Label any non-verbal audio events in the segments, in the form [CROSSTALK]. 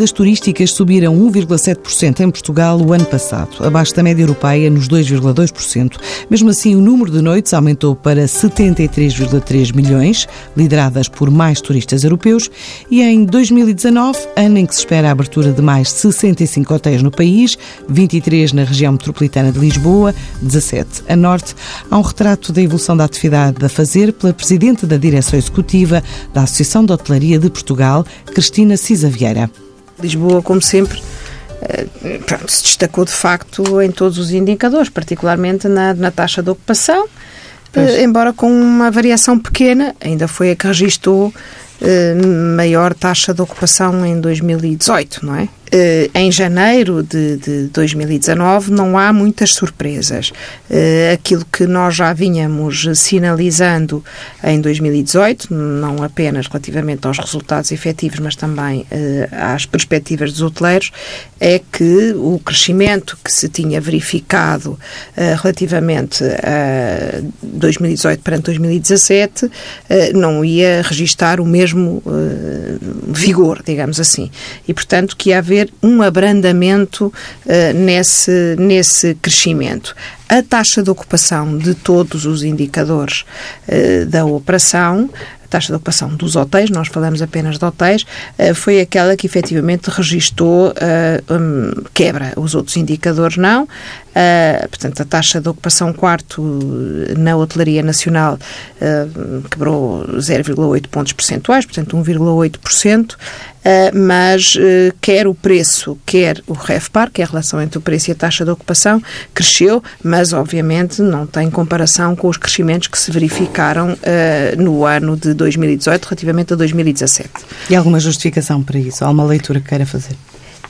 As dormidas turísticas subiram 1,7% em Portugal o ano passado, abaixo da média europeia nos 2,2%. Mesmo assim, o número de noites aumentou para 73,3 milhões, lideradas por mais turistas europeus, e em 2019, ano em que se espera a abertura de mais 65 hotéis no país, 23 na região metropolitana de Lisboa, 17 a norte, há um retrato da evolução da atividade da fazer pela presidente da direção executiva da Associação de Hotelaria de Portugal, Cristina Cisa Vieira. Lisboa, como sempre, eh, pronto, se destacou de facto em todos os indicadores, particularmente na, na taxa de ocupação, eh, embora com uma variação pequena, ainda foi a que registrou eh, maior taxa de ocupação em 2018, não é? Eh, em janeiro de, de 2019 não há muitas surpresas. Eh, aquilo que nós já vínhamos sinalizando em 2018, não apenas relativamente aos resultados efetivos, mas também eh, às perspectivas dos hoteleiros, é que o crescimento que se tinha verificado relativamente a 2018 perante 2017 não ia registar o mesmo vigor, digamos assim. E, portanto, que haver haver um abrandamento uh, nesse, nesse crescimento. A taxa de ocupação de todos os indicadores uh, da operação taxa de ocupação dos hotéis, nós falamos apenas de hotéis, eh, foi aquela que efetivamente registou um, quebra. Os outros indicadores não. Uh, portanto, a taxa de ocupação quarto na hotelaria nacional uh, quebrou 0,8 pontos percentuais, portanto 1,8%, uh, mas quer o preço, quer o REFPAR, que é a relação entre o preço e a taxa de ocupação, cresceu, mas obviamente não tem comparação com os crescimentos que se verificaram no ano de 2018 relativamente a 2017. E alguma justificação para isso? Há uma leitura que queira fazer?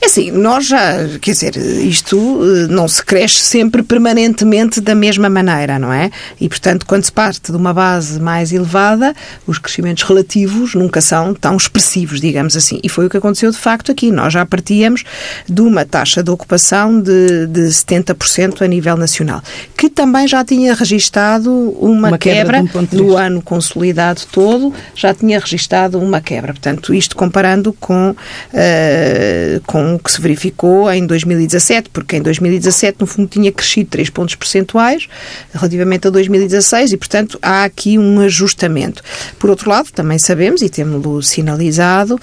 É assim, nós já, quer dizer, isto eh, não se cresce sempre permanentemente da mesma maneira, não é? E, portanto, quando se parte de uma base mais elevada, os crescimentos relativos nunca são tão expressivos, digamos assim. E foi o que aconteceu de facto aqui. Nós já partíamos de uma taxa de ocupação de, de 70% a nível nacional, que também já tinha registado uma, uma quebra, quebra um no ano consolidado todo, já tinha registado uma quebra. Portanto, isto comparando com, uh, com que se verificou em 2017, porque em 2017, no fundo, tinha crescido 3 pontos percentuais relativamente a 2016 e, portanto, há aqui um ajustamento. Por outro lado, também sabemos, e temos-lo sinalizado,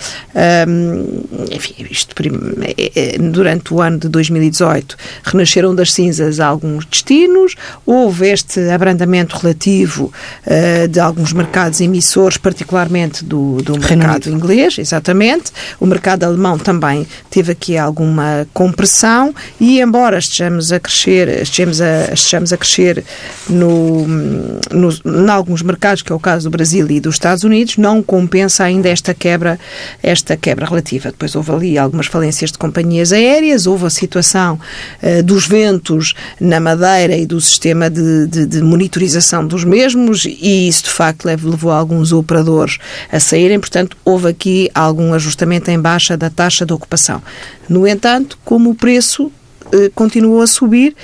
hum, enfim, isto, é, é, durante o ano de 2018 renasceram das cinzas alguns destinos, houve este abrandamento relativo uh, de alguns mercados emissores, particularmente do, do mercado inglês, exatamente. O mercado alemão também teve aqui alguma compressão e embora estejamos a crescer, estejamos a, estejamos a crescer no, no, em alguns mercados, que é o caso do Brasil e dos Estados Unidos, não compensa ainda esta quebra, esta quebra relativa. Depois houve ali algumas falências de companhias aéreas, houve a situação uh, dos ventos na Madeira e do sistema de, de, de, monitorização dos mesmos e isso de facto levou alguns operadores a saírem, portanto houve aqui algum ajustamento em baixa da taxa de ocupação. No entanto, como o preço eh, continuou a subir,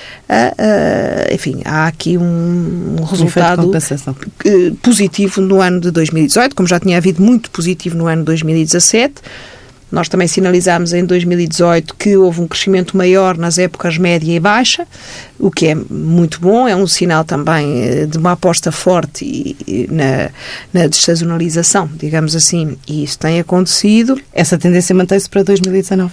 enfim, há aqui um, um resultado positivo no ano de 2018, como já tinha havido muito positivo no ano de 2017. Nós também sinalizámos em 2018 que houve um crescimento maior nas épocas média e baixa, o que é muito bom, é um sinal também eh, de uma aposta forte na, na digamos assim, e isso tem acontecido. Essa tendência mantém-se para 2019?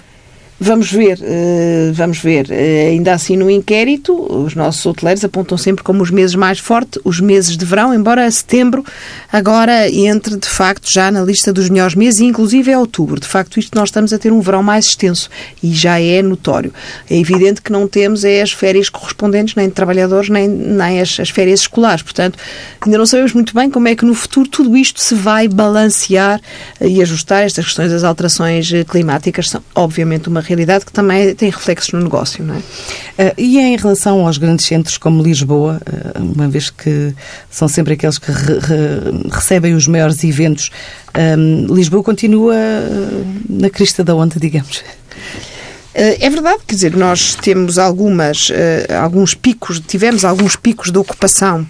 Vamos ver, uh, vamos ver. Uh, ainda assim, no inquérito, os nossos hoteleiros apontam sempre como os meses mais fortes, os meses de verão, embora setembro agora entre, de facto, já na lista dos melhores meses, inclusive é outubro. De facto, isto nós estamos a ter um verão mais extenso e já é notório. É evidente que não temos é as férias correspondentes, nem de trabalhadores, nem, nem as, as férias escolares. Portanto, ainda não sabemos muito bem como é que no futuro tudo isto se vai balancear e ajustar. Estas questões das alterações climáticas são, obviamente, uma realidade que também tem reflexos no negócio, não é? Uh, e em relação aos grandes centros como Lisboa, uh, uma vez que são sempre aqueles que re, re, recebem os maiores eventos, um, Lisboa continua na crista da onda, digamos. É verdade, quer dizer, nós temos algumas, alguns picos, tivemos alguns picos de ocupação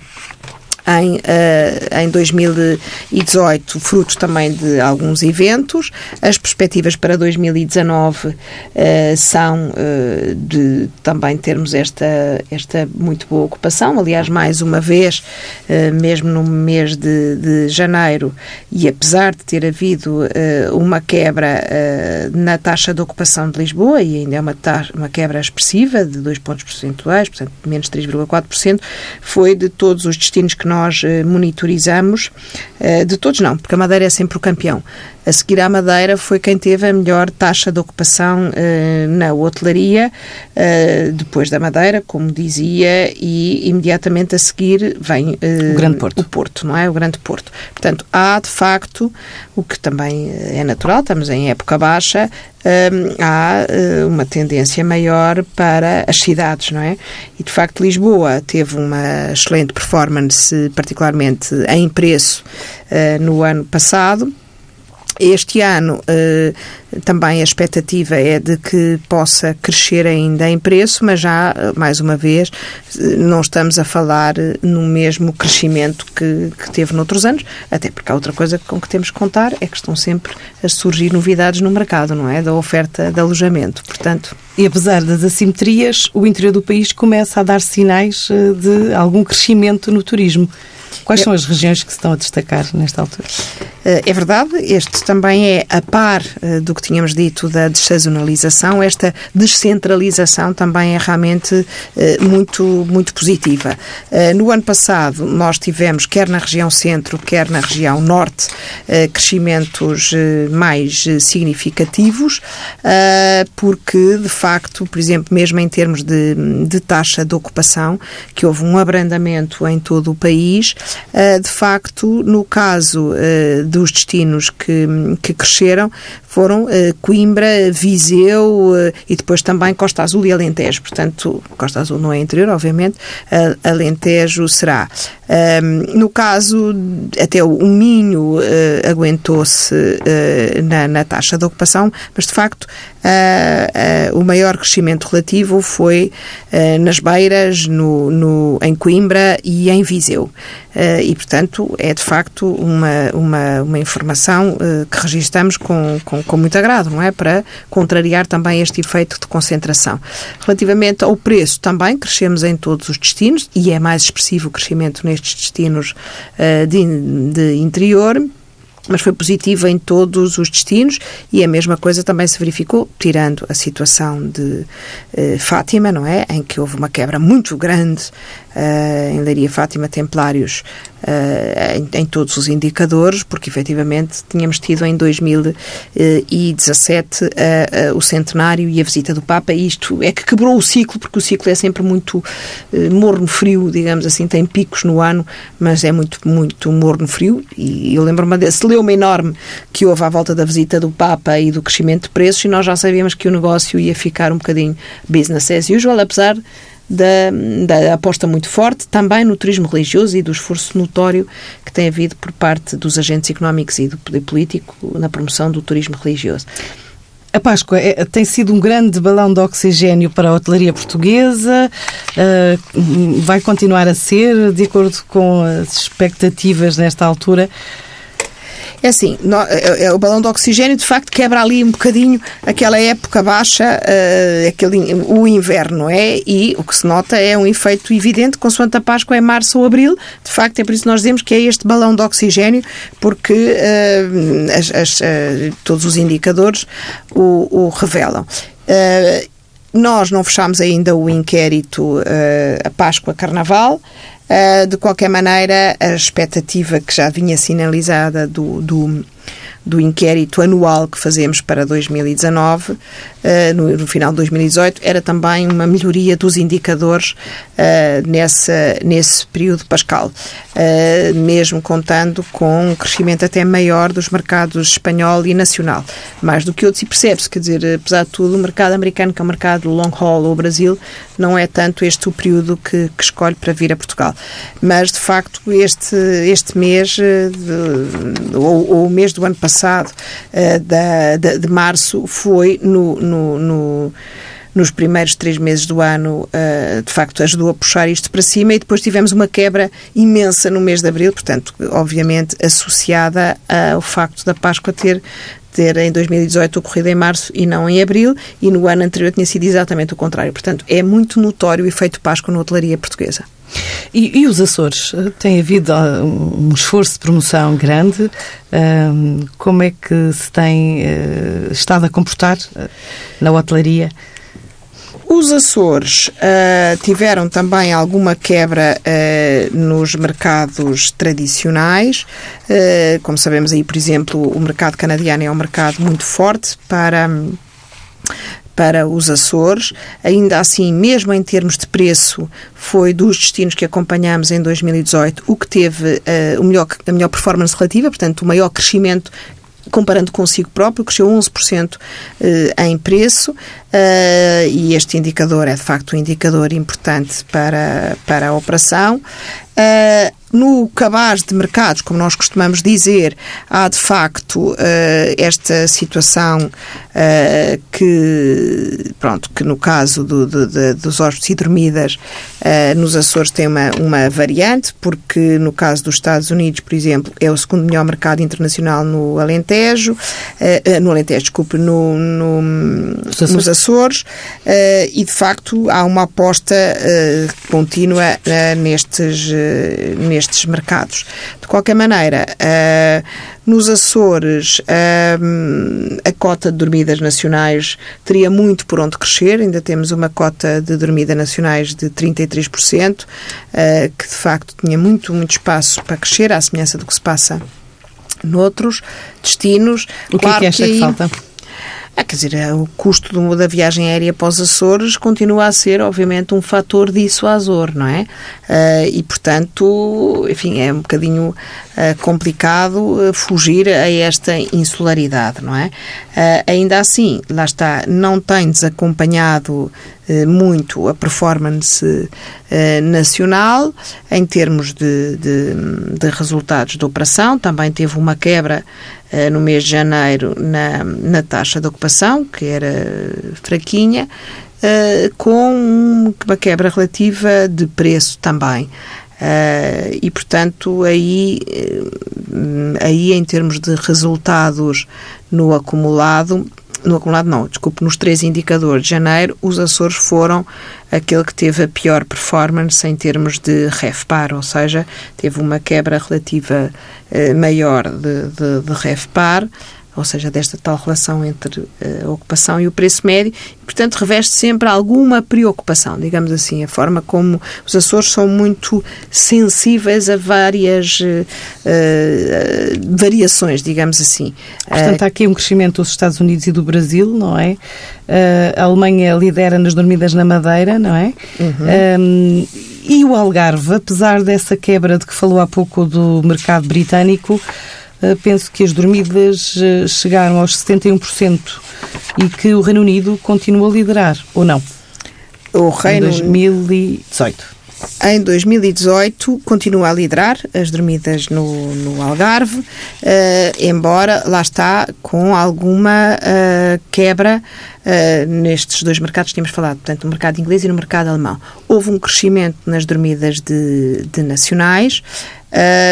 em, uh, em 2018, fruto também de alguns eventos. As perspectivas para 2019 uh, eh, são uh, de também termos esta, esta muito boa ocupação. Aliás, mais uma vez, mesmo no mês de, de, janeiro, e apesar de ter havido uma quebra na taxa de ocupação de Lisboa, e ainda é uma, uma quebra expressiva de 2 pontos percentuais, portanto, menos 3,4%, foi de todos os destinos que nós eh, monitorizamos, eh, de todos não, porque a Madeira é sempre o campeão. A seguir à Madeira foi quem teve a melhor taxa de ocupação uh, na hotelaria, depois da Madeira, como dizia, e imediatamente a seguir vem o Grande Porto. O Porto, não é? O Grande Porto. Portanto, há de facto, o que também é natural, estamos em época baixa, há uma tendência maior para as cidades, não é? E de facto Lisboa teve uma excelente performance, particularmente em preço, no ano passado. Este ano eh, também a expectativa é de que possa crescer ainda em preço, mas já, mais uma vez, não estamos a falar no mesmo crescimento que, que teve noutros anos, até porque há outra coisa com que temos que contar é que estão sempre a surgir novidades no mercado, não é? Da oferta de alojamento. Portanto. E apesar das assimetrias, o interior do país começa a dar sinais eh, de algum crescimento no turismo. Quais são as regiões que se estão a destacar nesta altura? Eh, é verdade, este também é a par eh, do que tínhamos dito da dessazonalização, esta descentralização também é realmente eh, muito, muito positiva. No ano passado, nós tivemos, quer na região centro, quer na região norte, crescimentos mais significativos, porque, de facto, por exemplo, mesmo em termos de, de taxa de ocupação, que houve um abrandamento em todo o país, de facto, no caso dos destinos que, que cresceram foram uh, Coimbra, Viseu uh, e depois também Costa Azul e Alentejo. Portanto, Costa Azul não é interior, obviamente, uh, Alentejo será. Um, no caso, até o Minho aguentou-se na, na, taxa de ocupação, mas de facto o maior crescimento relativo foi nas Beiras, no, no, em Coimbra e em Viseu. E, portanto, é de facto uma, uma, uma informação que registramos com, com com, muito agrado, não é? Para contrariar também este efeito de concentração. Relativamente ao preço, também crescemos em todos os destinos e é mais expressivo o crescimento nestes destinos uh, de, de interior mas foi positivo em todos os destinos e a mesma coisa também se verificou, tirando a situação de eh, Fátima, não é? Em que houve uma quebra muito grande uh, em Leiria Fátima Templários uh, em, em, todos os indicadores, porque efetivamente tínhamos tido em 2017 uh, o centenário e a visita do Papa, e isto é que quebrou o ciclo, porque o ciclo é sempre muito morno frio, digamos assim, tem picos no ano, mas é muito, muito morno frio, e eu lembro-me desse leuma enorme que houve à volta da visita do Papa e do crescimento de preços, e nós já sabíamos que o negócio ia ficar um bocadinho business as usual, apesar da, da, aposta muito forte também no turismo religioso e do esforço notório que tem havido por parte dos agentes económicos e do poder político na promoção do turismo religioso. A Páscoa é, tem sido um grande balão de oxigênio para a hotelaria portuguesa, uh, vai continuar a ser, de acordo com as expectativas nesta altura. É assim, no, é, é, o balão de oxigênio de facto quebra ali um bocadinho aquela época baixa, uh, aquele, o inverno, é? E o que se nota é um efeito evidente, consoante a Páscoa é março ou abril, de facto é por isso que nós dizemos que é este balão de oxigênio, porque uh, as, as, uh, todos os indicadores o, o revelam. nós não fechamos ainda o inquérito a Páscoa Carnaval, Uh, de qualquer maneira, a expectativa que já vinha sinalizada do, do do inquérito anual que fazemos para 2019, uh, no, final de 2018, era também uma melhoria dos indicadores uh, nessa, nesse período pascal, uh, mesmo contando com um crescimento até maior dos mercados espanhol e nacional, mais do que outros, e percebe-se, quer dizer, apesar de tudo, o mercado americano, que é o mercado long haul ou Brasil, não é tanto este o período que, que escolhe para vir a Portugal. Mas, de facto, este, este mês, ou o mês do ano passado, uh, da, de, de, março, foi no, no, no nos primeiros três meses do ano, uh, de facto, ajudou a puxar isto para cima e depois tivemos uma quebra imensa no mês de abril, portanto, obviamente associada ao facto da Páscoa ter ter em 2018 ocorrido em março e não em abril, e no ano anterior tinha sido exatamente o contrário. Portanto, é muito notório o efeito Páscoa na hotelaria portuguesa. E, e, os Açores? Tem havido ah, um esforço de promoção grande. como é que se tem uh, estado a comportar uh, na hotelaria? Os Açores uh, tiveram também alguma quebra uh, nos mercados tradicionais. Uh, como sabemos aí, por exemplo, o mercado canadiano é um mercado muito forte para para os Açores. Ainda assim, mesmo em termos de preço, foi dos destinos que acompanhamos em 2018 o que teve uh, o melhor, a melhor performance relativa, portanto, o maior crescimento comparando consigo próprio, cresceu 11% eh, em preço eh, e este indicador é de facto um indicador importante para, para a operação. Uh, no cabaz de mercados, como nós costumamos dizer, há de facto uh, esta situação uh, que, pronto, que no caso do, do, de, dos hóspedes e dormidas nos Açores tem uma, uma variante, porque no caso dos Estados Unidos, por exemplo, é o segundo melhor mercado internacional no Alentejo, no Alentejo, desculpe, no, no nos Açores, nos Açores e de facto há uma aposta contínua nestes nestes mercados. De qualquer maneira, nos Açores, a cota de dormidas nacionais teria muito por onde crescer, ainda temos uma cota de dormida nacionais de 33%, uh, eh, que de facto tinha muito, muito espaço para crescer, à semelhança do que se passa noutros destinos. O que claro é que acha que, que falta? Ah, quer dizer, o custo do, da viagem aérea para os Açores continua a ser, obviamente, um fator dissuasor, não é? Uh, e, portanto, enfim, é um bocadinho uh, complicado uh, fugir a esta insularidade, não é? ainda assim, lá está, não tem desacompanhado muito a performance nacional em termos de, de, de resultados da operação. Também teve uma quebra no mês de janeiro na, na taxa de ocupação, que era fraquinha, uh, com uma quebra relativa de preço também. Uh, e, portanto, aí, aí, em termos de resultados no acumulado, no acumulado não, desculpe, nos três indicadores de janeiro, os Açores foram aquele que teve a pior performance em termos de REFPAR, ou seja, teve uma quebra relativa eh, maior de, de, de REFPAR, ou seja, desta tal relação entre eh, a ocupação e o preço médio, e, portanto, reveste sempre alguma preocupação, digamos assim, a forma como os Açores são muito sensíveis a várias uh, variações, digamos assim. Portanto, há aqui um crescimento dos Estados Unidos e do Brasil, não é? Uh, a Alemanha lidera nas dormidas na Madeira, não é? Uhum. Um, e o Algarve, apesar dessa quebra de que falou há pouco do mercado britânico, eh, penso que as dormidas eh, chegaram aos 71% e que o Reino Unido continua a liderar, ou não? O Reino... Em 2018. Em 2018 continua a liderar as dormidas no, no Algarve, uh, embora lá está com alguma quebra nestes dois mercados que tínhamos falado, portanto, no mercado inglês e no mercado alemão. Houve um crescimento nas dormidas de, de nacionais,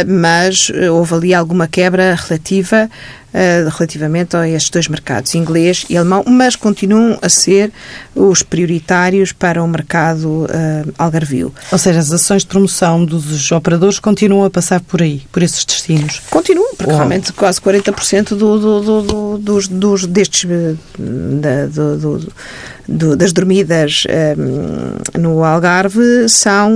mas houve ali alguma quebra relativa uh, relativamente a estes dois mercados, inglês e alemão, mas continuam a ser os prioritários para o mercado uh, algarvio. Ou seja, as ações de promoção dos operadores continuam a passar por aí, por esses destinos? Continuam, porque realmente quase 40% do, do, do, do, dos, dos, destes da, do, do do, das dormidas um, no Algarve são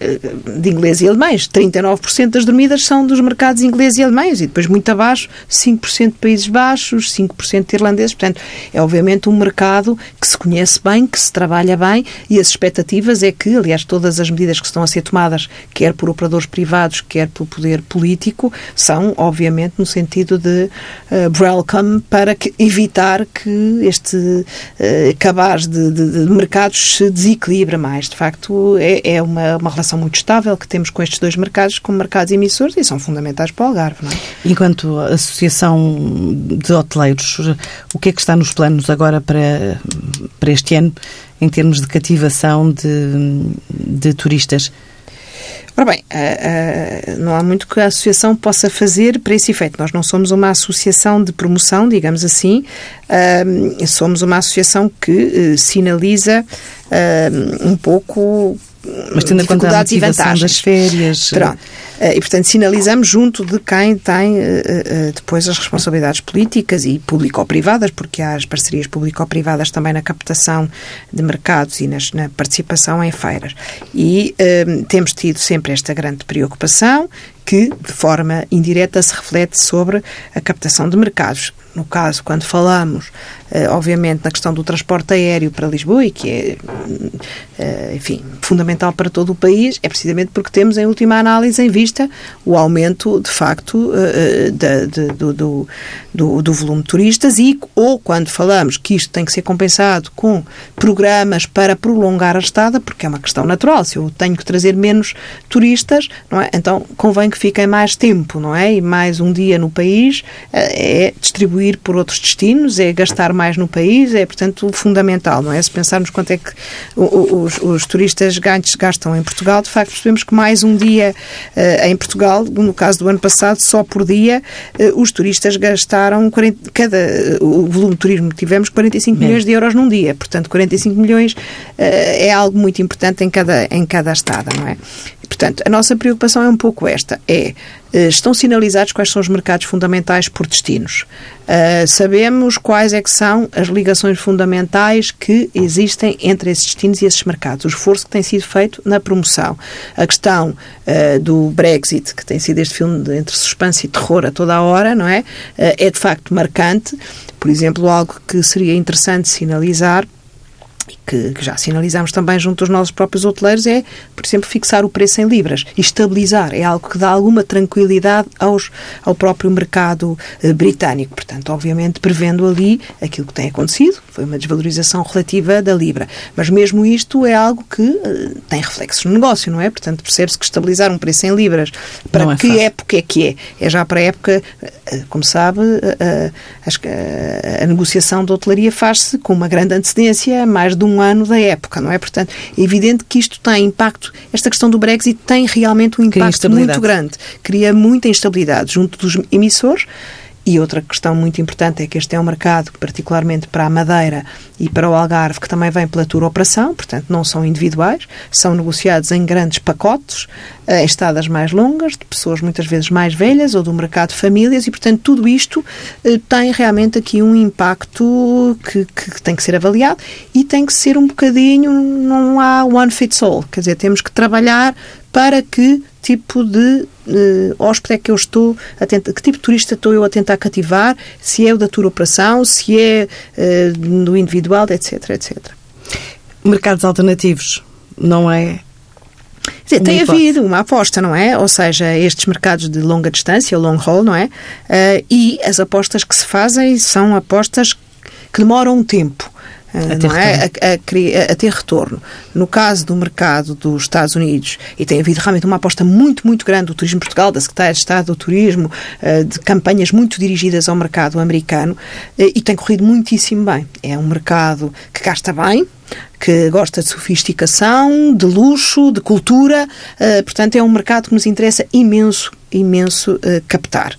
eh, de inglês e alemães. 39% das dormidas são dos mercados inglês e alemães e depois muito abaixo 5% de Países Baixos, 5% de irlandeses. Portanto, é obviamente um mercado que se conhece bem, que se trabalha bem e as expectativas é que, aliás, todas as medidas que estão a ser tomadas, quer por operadores privados, quer pelo poder político, são, obviamente, no sentido de uh, welcome para que, evitar que este uh, cabaz de, de, de, mercados se desequilibre mais. De facto, é, é uma, uma relação muito estável que temos com estes dois mercados, como mercados emissores, e são fundamentais para o Algarve. Não é? Enquanto Associação de Hoteleiros, o que é que está nos planos agora para, para este ano, em termos de cativação de, de turistas? Ora bem, uh, uh, não há muito que a associação possa fazer para esse efeito. Nós não somos uma associação de promoção, digamos assim, uh, somos uma associação que sinaliza um pouco mas tendo em conta a motivação das férias. Pronto. Eh, e, portanto, sinalizamos junto de quem tem eh, eh, depois as responsabilidades políticas e público-privadas, porque há as parcerias público-privadas também na captação de mercados e nas, na participação em feiras. E temos tido sempre esta grande preocupação que, de forma indireta, se reflete sobre a captação de mercados. No caso, quando falamos, obviamente, na questão do transporte aéreo para Lisboa, e que é, enfim, fundamental para todo o país, é precisamente porque temos, em última análise, em vista o aumento, de facto, eh, eh, do, do, do, volume de turistas e, ou quando falamos que isto tem que ser compensado com programas para prolongar a estada, porque é uma questão natural, se eu tenho que trazer menos turistas, não é? então convém que fiquem mais tempo, não é? E mais um dia no país eh, é distribuir por outros destinos, é gastar mais no país, é, portanto, fundamental, não é? Se pensarmos quanto é que os, os turistas gastam em Portugal, de facto, percebemos que mais um dia em Portugal, no caso do ano passado, só por dia eh, os turistas gastaram 40, cada o volume de turismo que tivemos 45 Bem. milhões de euros num dia. Portanto, 45 milhões é algo muito importante em cada em cada estada, não é? Portanto, a nossa preocupação é um pouco esta: é eh, estão sinalizados quais são os mercados fundamentais por destinos. Uh, sabemos quais é que são as ligações fundamentais que existem entre esses destinos e esses mercados. O esforço que tem sido feito na promoção. A questão uh, do Brexit, que tem sido este filme de, entre suspense e terror a toda a hora, não é? Uh, é de facto marcante. Por exemplo, algo que seria interessante sinalizar que, que, já sinalizamos também junto dos nossos próprios hoteleiros, é, por exemplo, fixar o preço em libras e estabilizar. É algo que dá alguma tranquilidade aos, ao próprio mercado eh, britânico. Portanto, obviamente, prevendo ali aquilo que tem acontecido, foi uma desvalorização relativa da libra. Mas mesmo isto é algo que eh, tem reflexos no negócio, não é? Portanto, percebe-se que estabilizar um preço em libras para é que fácil. época é que é? É já para a época, eh, como sabe, a, a, a negociação da hotelaria faz-se com uma grande antecedência, mais de um ano da época, não é? Portanto, é evidente que isto tem impacto, esta questão do Brexit tem realmente um impacto muito grande, cria muita instabilidade junto dos emissores, e outra questão muito importante é que este é um mercado, particularmente para a Madeira e para o Algarve, que também vem pela tour operação, portanto não são individuais, são negociados em grandes pacotes, eh, em estadas mais longas, de pessoas muitas vezes mais velhas ou do mercado de famílias, e portanto tudo isto eh, tem realmente aqui um impacto que, que tem que ser avaliado e tem que ser um bocadinho, não há one fits all, quer dizer, temos que trabalhar para que tipo de uh, hóspede é que eu estou a tentar, que tipo de turista estou eu a tentar cativar, se é o da tour operação, se é uh, do individual, etc, etc. Mercados alternativos, não é? Dizer, tem havido uma aposta, não é? Ou seja, estes mercados de longa distância, long haul, não é? Uh, e as apostas que se fazem são apostas que demoram um tempo a ter, é? a, a, a, ter retorno. No caso do mercado dos Estados Unidos, e tem havido realmente uma aposta muito, muito grande do Turismo Portugal, da Secretaria de Estado do Turismo, eh, de campanhas muito dirigidas ao mercado americano, eh, e tem corrido muitíssimo bem. É um mercado que gasta bem, que gosta de sofisticação, de luxo, de cultura, uh, portanto é um mercado que nos interessa imenso imenso uh, captar.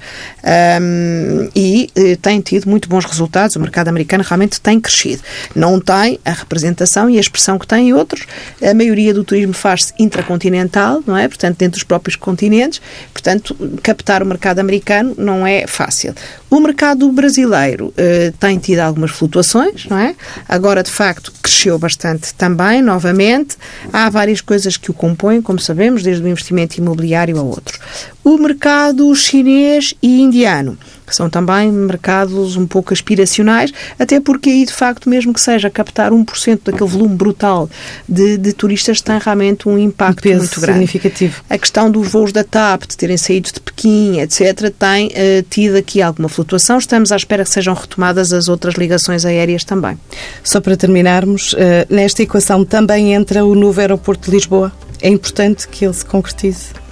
Um, e uh, tem tido muito bons resultados. O mercado americano realmente tem crescido. Não tem a representação e a expressão que tem outros. A maioria do turismo faz-se intracontinental, não é? Portanto, dentro dos próprios continentes. Portanto, captar o mercado americano não é fácil. O mercado brasileiro tem tido algumas flutuações, não é? Agora, de facto, cresceu bastante também, novamente. Há várias coisas que o compõem, como sabemos, desde o investimento imobiliário a outros. O mercado chinês e indiano são também mercados um pouco aspiracionais, até porque aí, de facto, mesmo que seja captar 1% daquele volume brutal de, de turistas, tem realmente um impacto um muito grande. significativo. A questão dos voos da TAP, de terem saído de Pequim, etc., tem uh, tido aqui alguma flutuação. Estamos à espera que sejam retomadas as outras ligações aéreas também. Só para terminarmos, uh, nesta equação também entra o novo aeroporto de Lisboa. É importante que ele se concretize.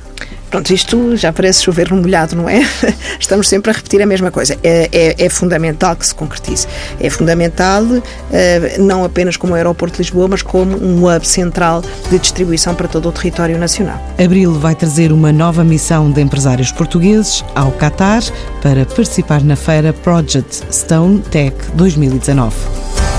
Pronto, isto já parece chover no molhado, não é? [LAUGHS] Estamos sempre a repetir a mesma coisa. É, é, é fundamental que se concretize. É fundamental, eh, não apenas como aeroporto de Lisboa, mas como um hub central de distribuição para todo o território nacional. Abril vai trazer uma nova missão de empresários portugueses ao Qatar para participar na feira Project Stone Tech 2019.